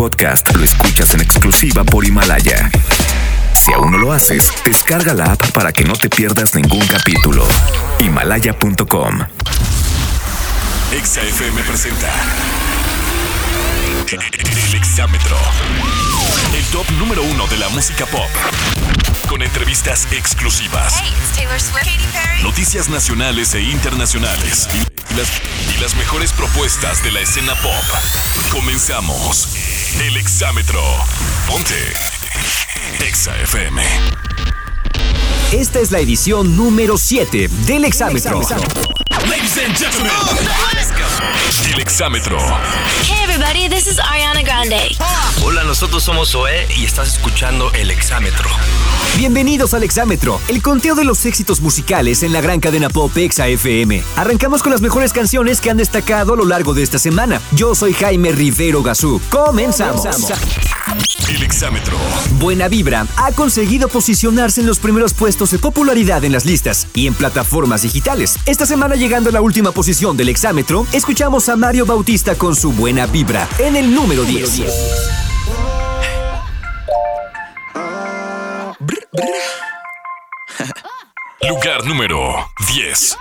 podcast lo escuchas en exclusiva por Himalaya. Si aún no lo haces, descarga la app para que no te pierdas ningún capítulo. Himalaya.com. XFM presenta El Exámetro. El top número uno de la música pop. Con entrevistas exclusivas. Hey, it's Taylor Swift. Katy Perry. Noticias nacionales e internacionales. Y las, y las mejores propuestas de la escena pop. Comenzamos. El Exámetro. Ponte. Exa FM. Esta es la edición número 7 del Exámetro. Ladies and gentlemen. El Exámetro. Hey, everybody, this is Ariana Grande. Hola, nosotros somos Zoé y estás escuchando El Exámetro. Bienvenidos al Exámetro, el conteo de los éxitos musicales en la gran cadena pop Exa FM. Arrancamos con las mejores canciones que han destacado a lo largo de esta semana. Yo soy Jaime Rivero Gazú. Comenzamos. El Exámetro. Buena Vibra ha conseguido posicionarse en los primeros puestos de popularidad en las listas y en plataformas digitales. Esta semana llegando a la última posición del Exámetro, escuchamos a Mario Bautista con su Buena Vibra en el número 10. Lugar número 10.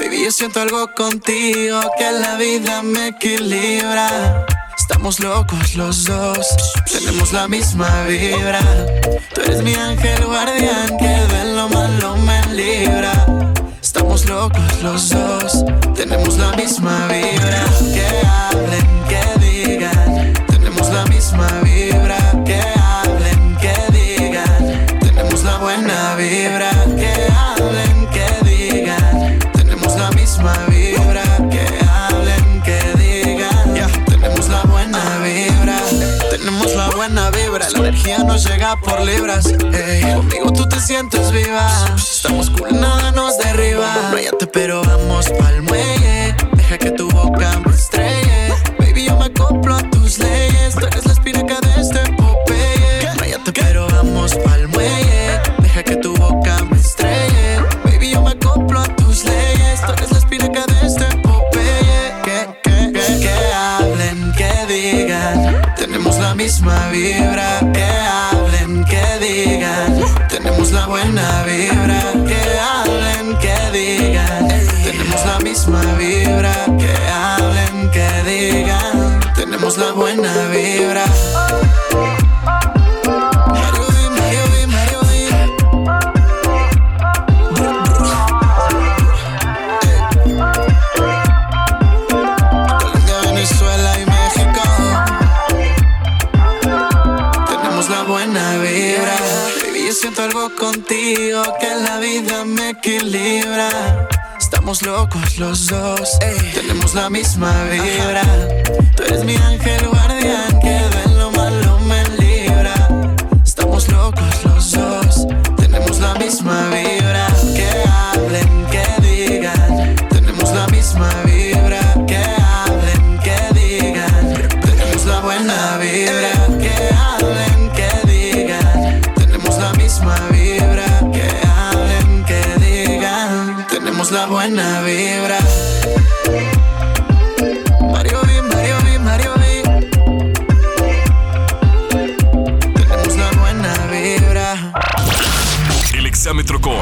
Baby, yo siento algo contigo que la vida me equilibra. Estamos locos los dos, tenemos la misma vibra. Tú eres mi ángel guardián que de lo malo me libra. Estamos locos los dos, tenemos la misma vibra. Que hablen, que digan, tenemos la misma vibra. Llega por libras. Conmigo tú te sientes viva. Estamos cool, nada nos derriba. Pero vamos pa'l muelle. Deja que tu boca me estrelle. Baby, yo me acoplo a tus leyes. Tú eres la espinaca de este Popeye. Váyate, pero vamos pa'l muelle. Deja que tu boca me estrelle. Baby, yo me acoplo a tus leyes. Tú eres la espinaca de este Popeye. Que, que, que, que hablen, que digan. Tenemos la misma vibra. Tenemos la buena vibra. Que hablen, que digan. Tenemos la misma vibra. Que hablen, que digan. Tenemos la buena vibra. Contigo que la vida me equilibra. Estamos locos los dos, tenemos la misma vibra. Tú eres mi ángel guardián que de lo malo me libra. Estamos locos los dos, tenemos la misma vibra. Tenemos la buena vibra. Mario B, Mario B, Mario B. Tenemos la buena vibra. El Exámetro con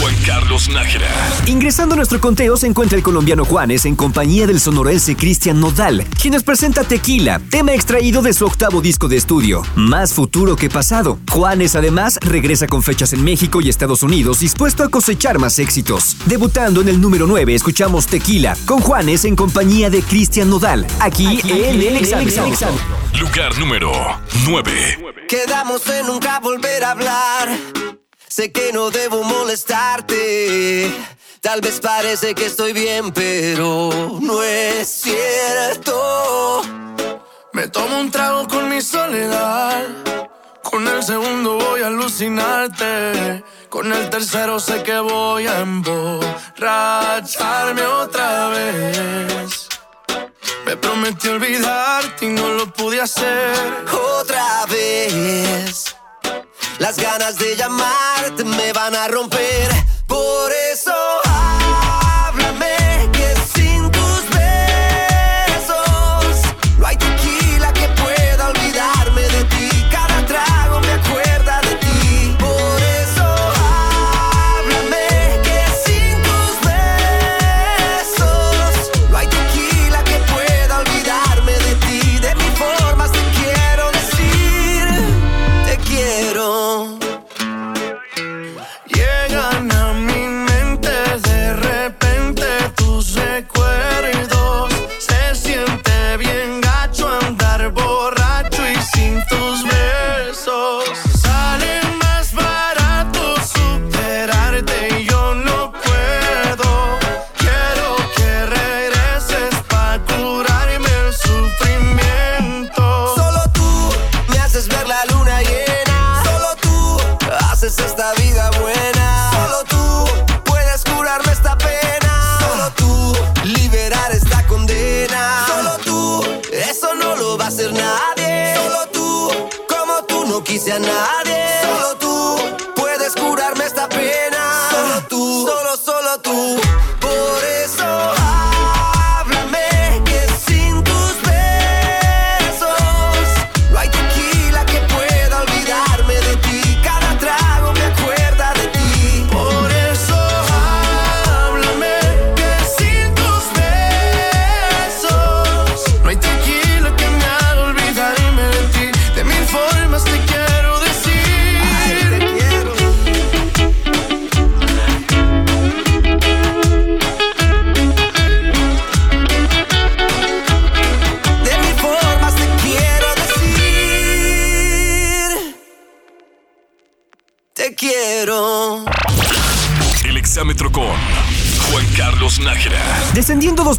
Juan Carlos Nájera. Ingresando a nuestro conteo se encuentra el colombiano Juanes en compañía del sonorense Cristian Nodal, quien nos presenta Tequila, tema extraído de su octavo disco de estudio, Más futuro que pasado. Juanes además regresa con fechas en México y Estados Unidos dispuesto a cosechar más éxitos. Debutando en el número 9 escuchamos Tequila, con Juanes en compañía de Cristian Nodal, aquí, en el Exámetro. Lugar número 9. Quedamos en nunca volver a hablar. Sé que no debo molestarte. Tal vez parece que estoy bien, pero no es cierto. Me tomo un trago con mi soledad. Con el segundo voy a alucinarte. Con el tercero sé que voy a emborracharme otra vez. Me prometí olvidarte y no lo pude hacer. Otra vez. Las ganas de llamarte me van a romper. Por eso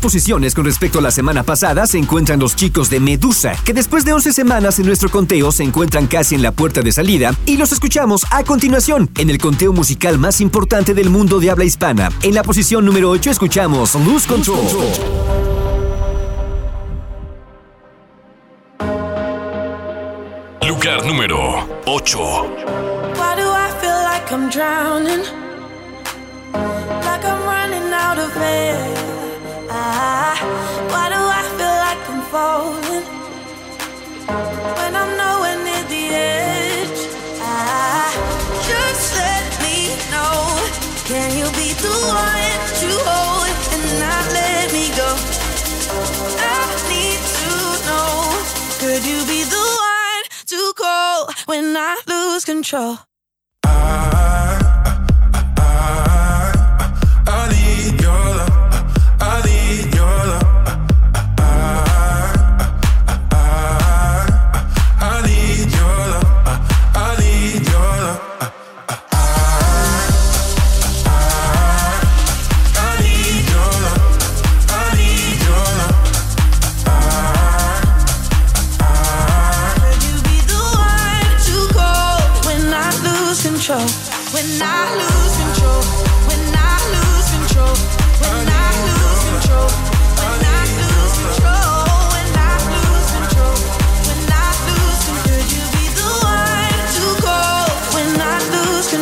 posiciones con respecto a la semana pasada se encuentran los chicos de Medusa, que después de 11 semanas en nuestro conteo se encuentran casi en la puerta de salida y los escuchamos a continuación en el conteo musical más importante del mundo de habla hispana. En la posición número 8 escuchamos Lose Control. Lugar número 8. Why do I feel like I'm drowning? Like I'm running out of air. Why do I feel like I'm falling? When I'm nowhere near the edge. Ah, just let me know. Can you be the one to hold and not let me go? I need to know. Could you be the one to call when I lose control?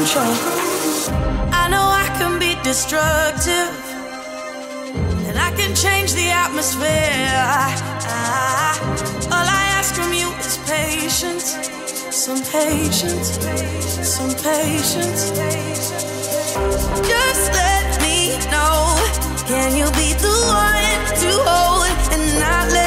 Control? I know I can be destructive. And I can change the atmosphere. Ah, all I ask from you is patience. Some patience. Some patience. Just let me know. Can you be the one to hold and not let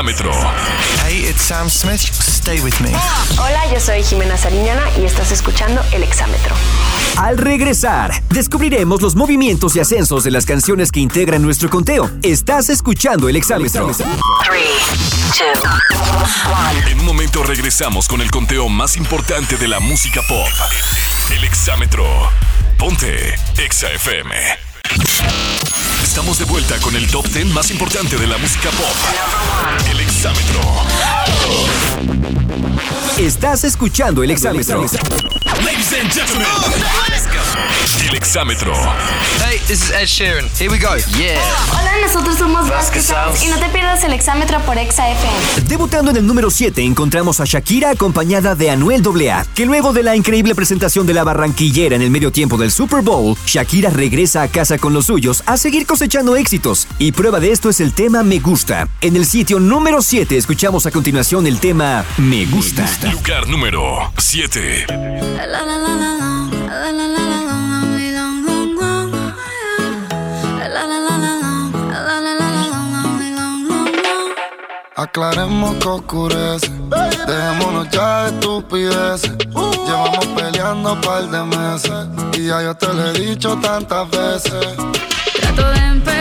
exámetro. Hey, it's Sam Smith. Stay with me. Hola, yo soy Jimena Sariñana y estás escuchando El Exámetro. Al regresar, descubriremos los movimientos y ascensos de las canciones que integran nuestro conteo. Estás escuchando el exámetro. En un momento regresamos con el conteo más importante de la música pop. El exámetro. Ponte Exa FM. Estamos de vuelta con el top 10 más importante de la música pop. El exámetro. Estás escuchando el exámetro. Ladies and gentlemen. El exámetro. Hey, this is Ed Sheeran. Here we go. Yeah. Hola, nosotros somos Vasquez Sounds y no te pierdas el exámetro por Exa FM. Debutando en el número 7 encontramos a Shakira acompañada de Anuel AA, que luego de la increíble presentación de la barranquillera en el medio tiempo del Super Bowl, Shakira regresa a casa con los suyos a seguir cosechando éxitos. Y prueba de esto es el tema Me Gusta. En el sitio número 7 escuchamos a continuación el tema Me Gusta. Lugar número 7. Aclaremos que oscurece. Dejémonos ya de estupideces. Llevamos peleando un par de meses. Y ya yo te lo he dicho tantas veces.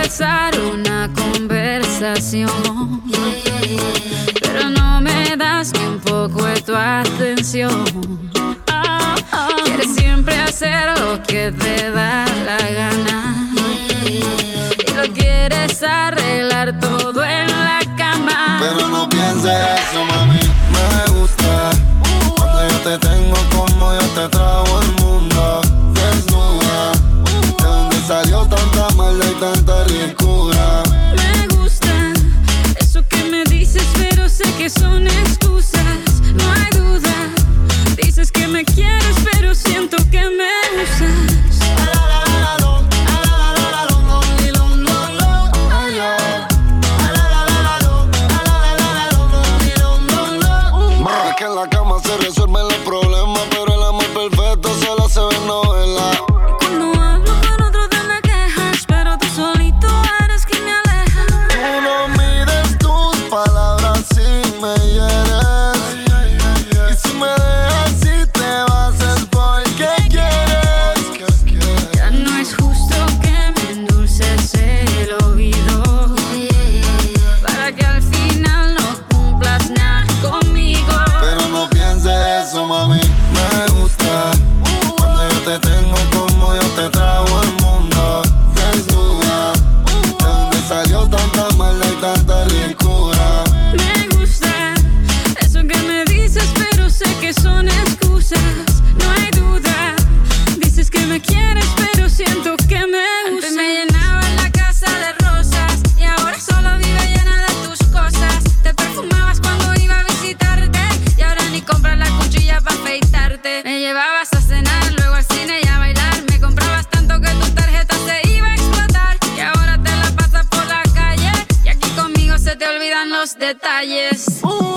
Una conversación, pero no me das ni un poco de tu atención. Quieres siempre hacer lo que te da la gana y lo quieres arreglar todo en la cama. Pero no pienses eso, mami. Me gusta cuando yo te tengo como yo te trago el mundo. Desnuda, de dónde salió tanta maldad son excusas. No hay duda. Dices que me quieres, pero detalles. Yo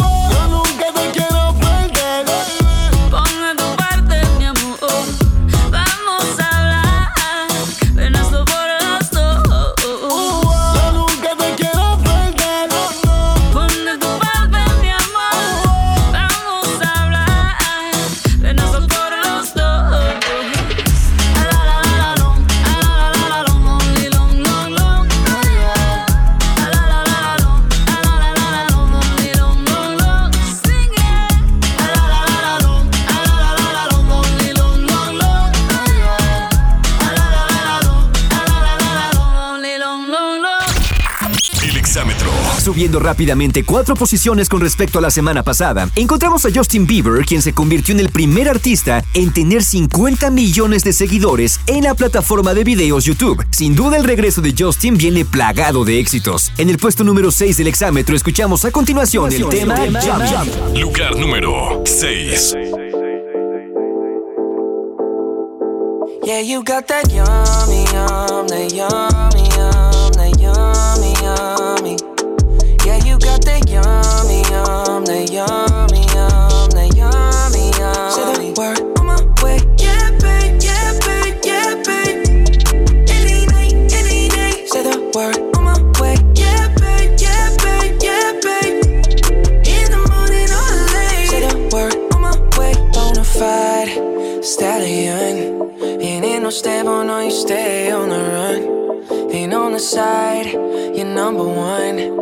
rápidamente cuatro posiciones con respecto a la semana pasada, encontramos a Justin Bieber, quien se convirtió en el primer artista en tener 50 millones de seguidores en la plataforma de videos YouTube. Sin duda el regreso de Justin viene plagado de éxitos. En el puesto número 6 del exámetro escuchamos a continuación el tema Jump Jump. Lugar número 6. Yeah, you got that yummy, yum, that yummy, yum, that yummy, yummy. Got that yummy, yum, that yummy, yum, that yummy, yummy. Say the word on my way. Yeah, babe, yeah, babe, yeah, babe. Any night, any day. Say the word on my way. Yeah, babe, yeah, babe, yeah, babe. In the morning or late. Say the word on my way. Bonafide stallion. Ain't in no stable, no, you stay on the run. Ain't on the side, you're number one.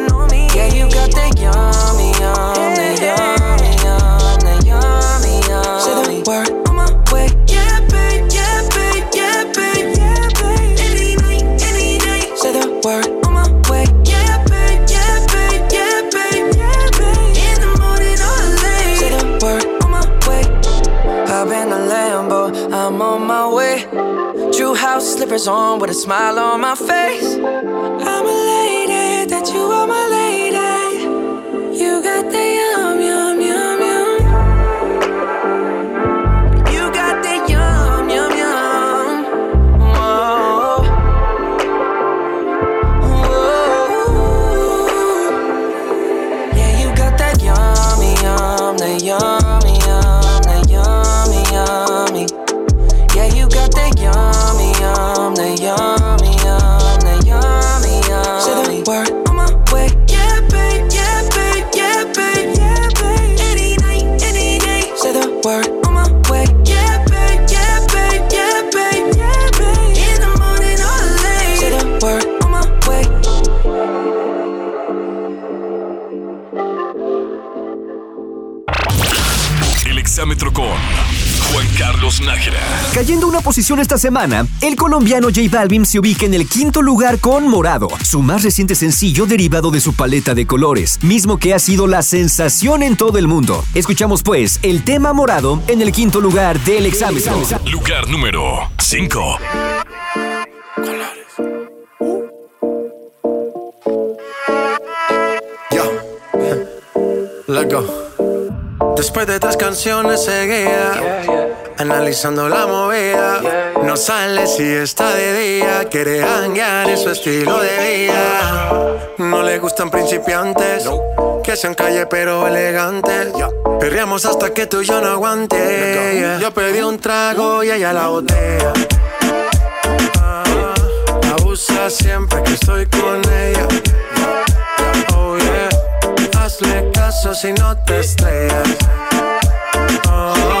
on. Yeah, you got that yummy, yum, that yummy, yum, yummy, yum. Say the word on my way. Yeah, babe, yeah, babe, yeah, babe, yeah, babe. Any night, any. Say the word on my way. Yeah, babe, yeah, babe, yeah, babe, yeah, babe. In the morning or late. Say the word on my way. Hop in the Lambo, I'm on my way. True house slippers on with a smile on my face. I'm a lady, that you are my lady. Esta semana, el colombiano J Balvin se ubica en el quinto lugar con Morado, su más reciente sencillo derivado de su paleta de colores, mismo que ha sido la sensación en todo el mundo. Escuchamos pues el tema Morado en el quinto lugar del exámetro. Lugar número 5. Let's go. Después de tres canciones seguía analizando la movida. No sale si está de día, quiere hanguear en su estilo de vida. No le gustan principiantes, que sean calle pero elegantes. Perreamos hasta que tú y yo no aguante. Yo pedí un trago y ella la botella. Ah, abusa siempre que estoy con ella. Oh yeah. Hazle caso si no te estrellas. Oh,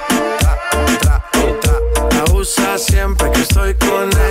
Estoy con ella.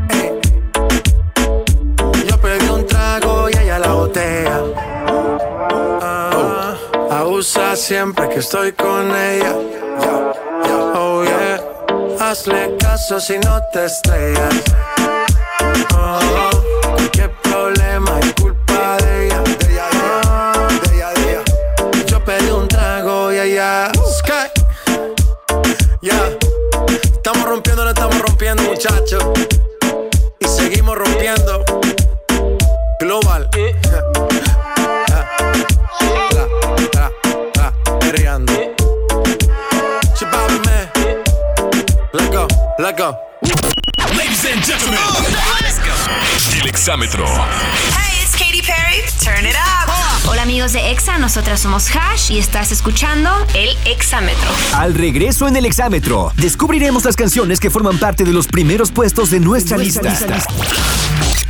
siempre que estoy con ella. Oh yeah, hazle caso si no te estrellas. Oh, oh. cualquier problema es culpa de ella. De ella, de ella, de ella. Yo pedí un trago y allá. Sky, ya. Yeah. Estamos rompiendo, no estamos rompiendo, muchachos. Y seguimos rompiendo. Global. Exámetro. Hey, it's Katy Perry. Turn it up. Hola amigos de EXA, nosotras somos Hash y estás escuchando El Exámetro. Al regreso en el exámetro, descubriremos las canciones que forman parte de los primeros puestos de nuestra, lista.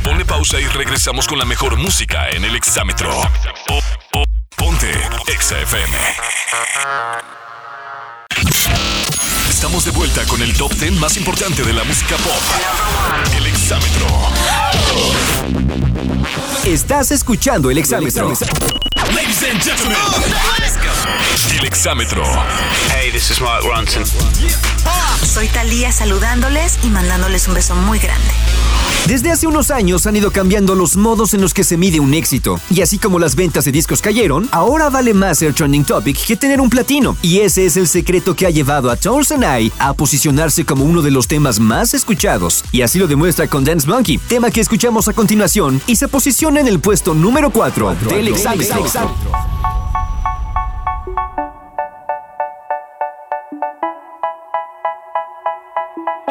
Ponle pausa y regresamos con la mejor música en el exámetro. Po- po- Ponte Exa FM. Estamos de vuelta con el top 10 más importante de la música pop. El exámetro. Estás escuchando el exámetro. Ladies and gentlemen, let's go. El exámetro. Hey, this is Mark Ronson. Soy Talía saludándoles y mandándoles un beso muy grande. Desde hace unos años han ido cambiando los modos en los que se mide un éxito. Y así como las ventas de discos cayeron, ahora vale más ser trending topic que tener un platino. Y ese es el secreto que ha llevado a Tones and I a posicionarse como uno de los temas más escuchados. Y así lo demuestra con Dance Monkey, tema que escuchamos a continuación y se posiciona en el puesto número 4 del exámetro.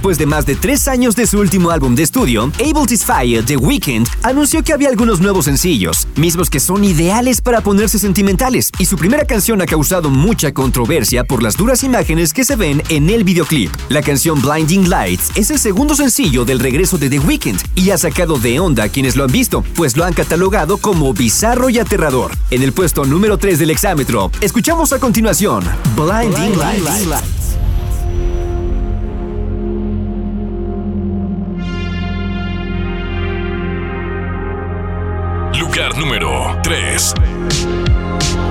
Después de más de tres años de su último álbum de estudio, Able Fire The Weeknd anunció que había algunos nuevos sencillos, mismos que son ideales para ponerse sentimentales, y su primera canción ha causado mucha controversia por las duras imágenes que se ven en el videoclip. La canción Blinding Lights es el segundo sencillo del regreso de The Weeknd y ha sacado de onda a quienes lo han visto, pues lo han catalogado como bizarro y aterrador. En el puesto número 3 del exámetro, escuchamos a continuación Blinding, Lights. 3.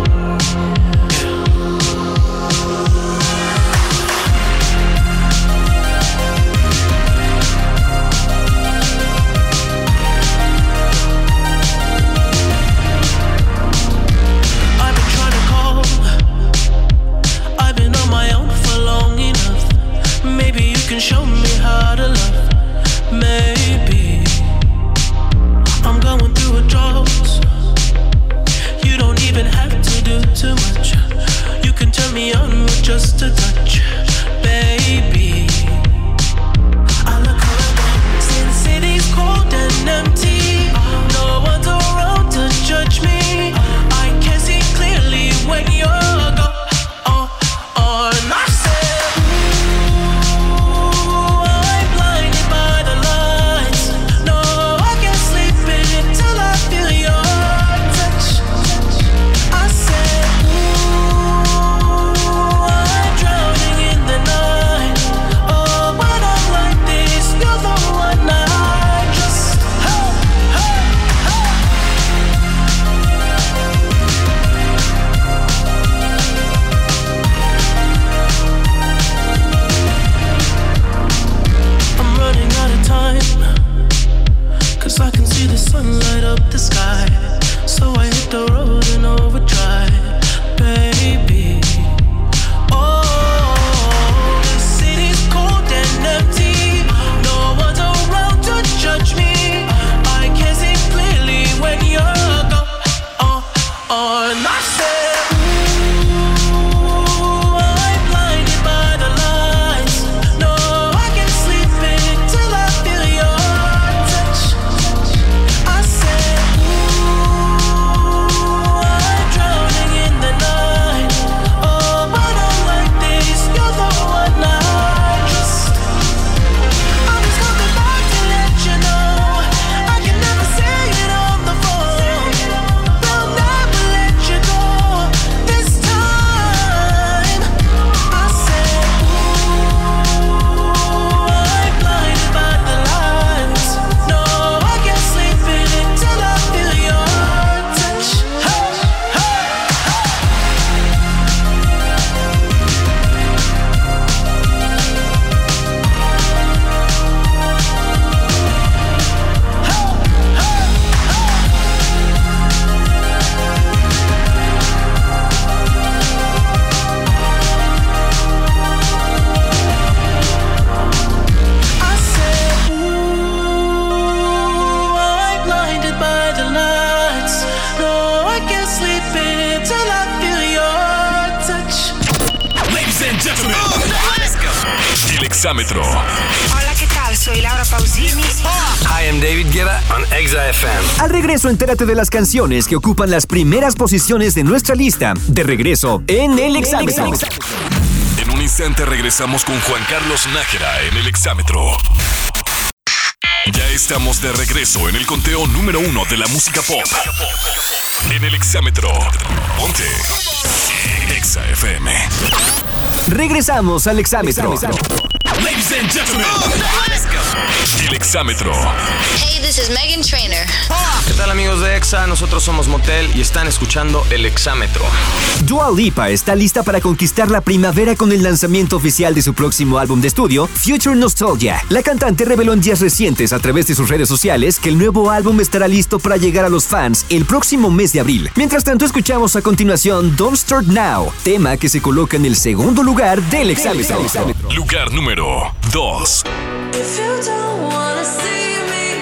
Entérate de las canciones que ocupan las primeras posiciones de nuestra lista. De regreso en el exámetro. En un instante regresamos con Juan Carlos Nájera en el exámetro. Ya estamos de regreso en el conteo número uno de la música pop. En el exámetro. Ponte. Exa FM. Regresamos al exámetro. Ladies and gentlemen. El exámetro. Hey, this is Megan Trainer. ¿Qué tal amigos de Exa? Nosotros somos Motel y están escuchando El Exámetro. Dua Lipa está lista para conquistar la primavera con el lanzamiento oficial de su próximo álbum de estudio, Future Nostalgia. La cantante reveló en días recientes a través de sus redes sociales que el nuevo álbum estará listo para llegar a los fans el próximo mes de abril. Mientras tanto, escuchamos a continuación Don't Start Now, tema que se coloca en el segundo lugar del exámetro. Lugar número 2. If you don't wanna see me,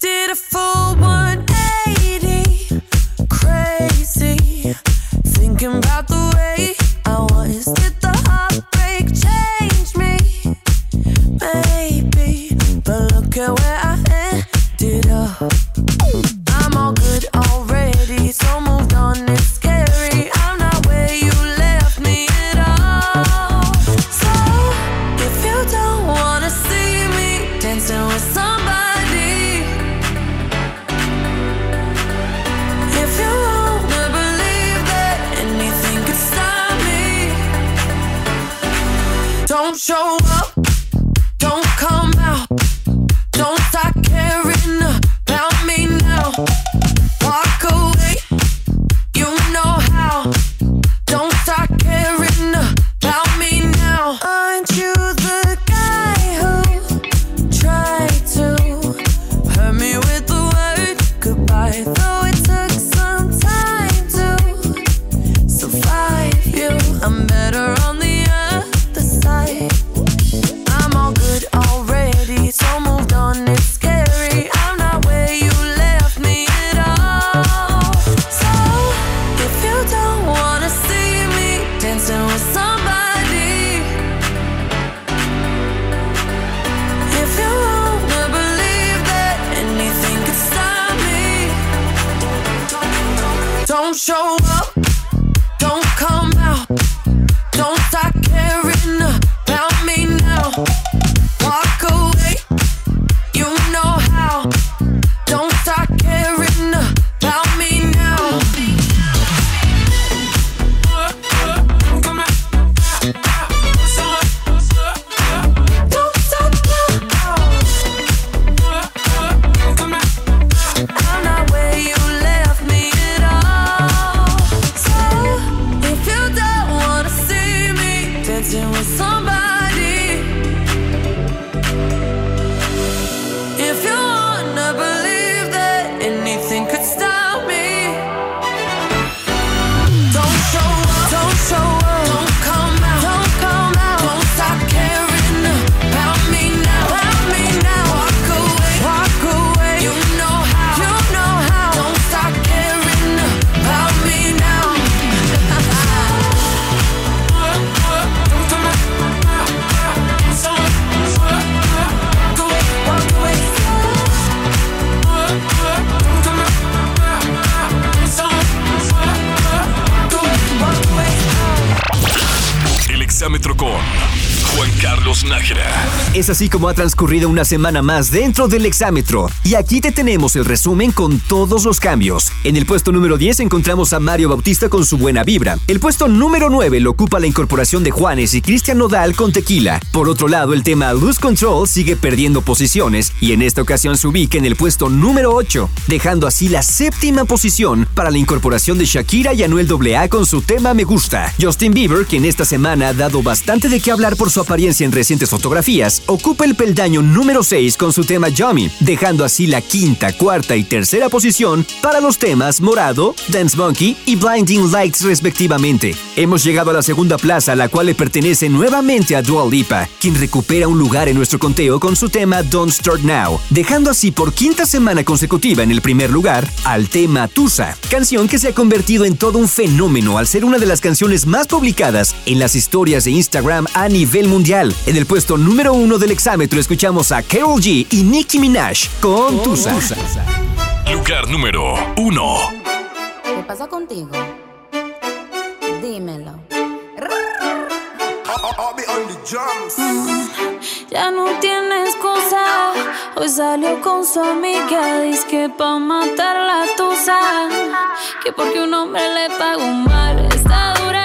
did a full 180, crazy, thinking about the way Ha transcurrido una semana más dentro del exámetro. Y aquí te tenemos el resumen con todos los cambios. En el puesto número 10 encontramos a Mario Bautista con su buena vibra. El puesto número 9 lo ocupa la incorporación de Juanes y Cristian Nodal con Tequila. Por otro lado, el tema Lose Control sigue perdiendo posiciones y en esta ocasión se ubica en el puesto número 8, dejando así la séptima posición para la incorporación de Shakira y Anuel AA con su tema Me Gusta. Justin Bieber, quien esta semana ha dado bastante de qué hablar por su apariencia en recientes fotografías, ocupa el peldaño número 6 con su tema Yummy, dejando así la quinta, cuarta y tercera posición para los temas Morado, Dance Monkey y Blinding Lights respectivamente. Hemos llegado a la segunda plaza, la cual le pertenece nuevamente a Dua Lipa, quien recupera un lugar en nuestro conteo con su tema Don't Start Now, dejando así por quinta semana consecutiva en el primer lugar al tema Tusa, canción que se ha convertido en todo un fenómeno al ser una de las canciones más publicadas en las historias de Instagram a nivel mundial. En el puesto número uno del escuchamos a Carol G y Nicki Minaj con Tusa. Lugar número 1. ¿Qué pasa contigo? Dímelo. Mm, Ya no tiene excusa. Hoy salió con su amiga. Dice que pa' matar la tusa. Que porque un hombre le pagó mal. Está dura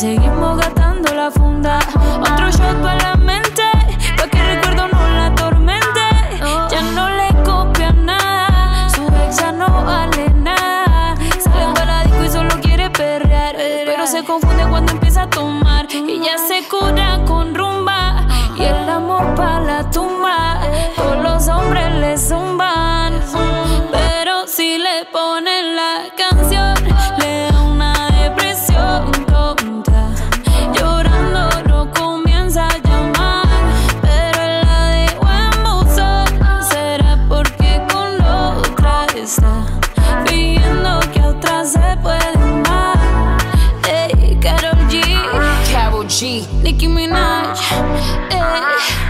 seguimos gastando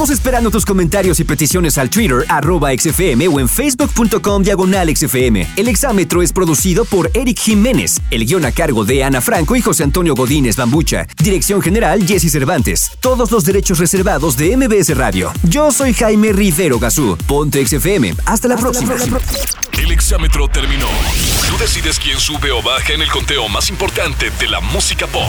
Estamos esperando tus comentarios y peticiones al Twitter, arroba XFM o en facebook.com diagonal XFM. El exámetro es producido por Eric Jiménez. El guion a cargo de Ana Franco y José Antonio Godínez Bambucha. Dirección general Jesse Cervantes. Todos los derechos reservados de MBS Radio. Yo soy Jaime Rivero Gazú. Ponte XFM. Hasta la próxima. El exámetro terminó. Tú decides quién sube o baja en el conteo más importante de la música pop.